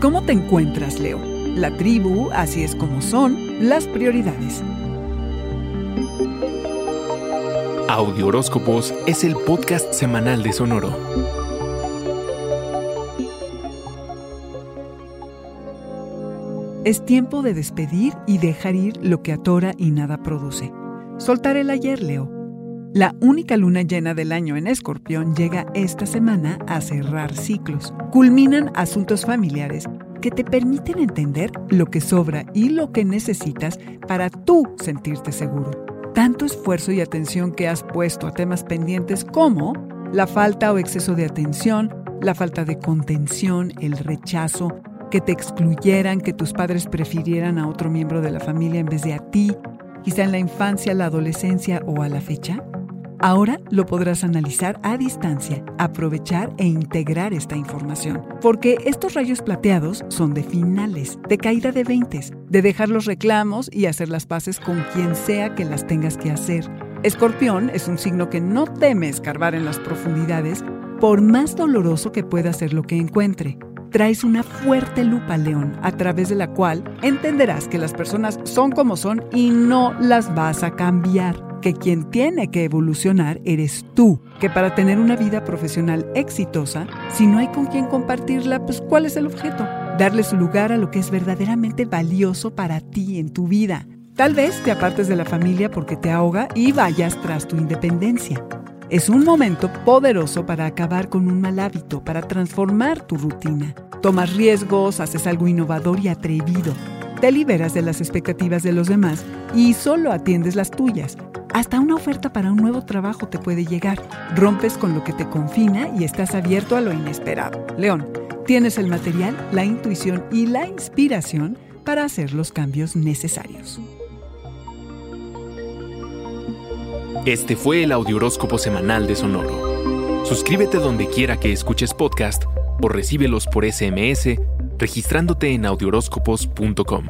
¿Cómo te encuentras, Leo? La tribu, así es como son las prioridades. Audio Horóscopos es el podcast semanal de Sonoro. Es tiempo de despedir y dejar ir lo que atora y nada produce. Soltar el ayer, Leo. La única luna llena del año en Escorpión llega esta semana a cerrar ciclos. Culminan asuntos familiares que te permiten entender lo que sobra y lo que necesitas para tú sentirte seguro. Tanto esfuerzo y atención que has puesto a temas pendientes como la falta o exceso de atención, la falta de contención, el rechazo, que te excluyeran, que tus padres prefirieran a otro miembro de la familia en vez de a ti, quizá en la infancia, la adolescencia o a la fecha? Ahora lo podrás analizar a distancia, aprovechar e integrar esta información, porque estos rayos plateados son de finales, de caída de veintes, de dejar los reclamos y hacer las paces con quien sea que las tengas que hacer. Escorpión es un signo que no teme escarbar en las profundidades, por más doloroso que pueda ser lo que encuentre. Traes una fuerte lupa, León, a través de la cual entenderás que las personas son como son y no las vas a cambiar que quien tiene que evolucionar eres tú, que para tener una vida profesional exitosa, si no hay con quien compartirla, pues ¿cuál es el objeto? Darle su lugar a lo que es verdaderamente valioso para ti en tu vida. Tal vez te apartes de la familia porque te ahoga y vayas tras tu independencia. Es un momento poderoso para acabar con un mal hábito, para transformar tu rutina. Tomas riesgos, haces algo innovador y atrevido. Te liberas de las expectativas de los demás y solo atiendes las tuyas. Hasta una oferta para un nuevo trabajo te puede llegar. Rompes con lo que te confina y estás abierto a lo inesperado. León, tienes el material, la intuición y la inspiración para hacer los cambios necesarios. Este fue el Audioróscopo Semanal de Sonoro. Suscríbete donde quiera que escuches podcast o recíbelos por SMS registrándote en audioróscopos.com.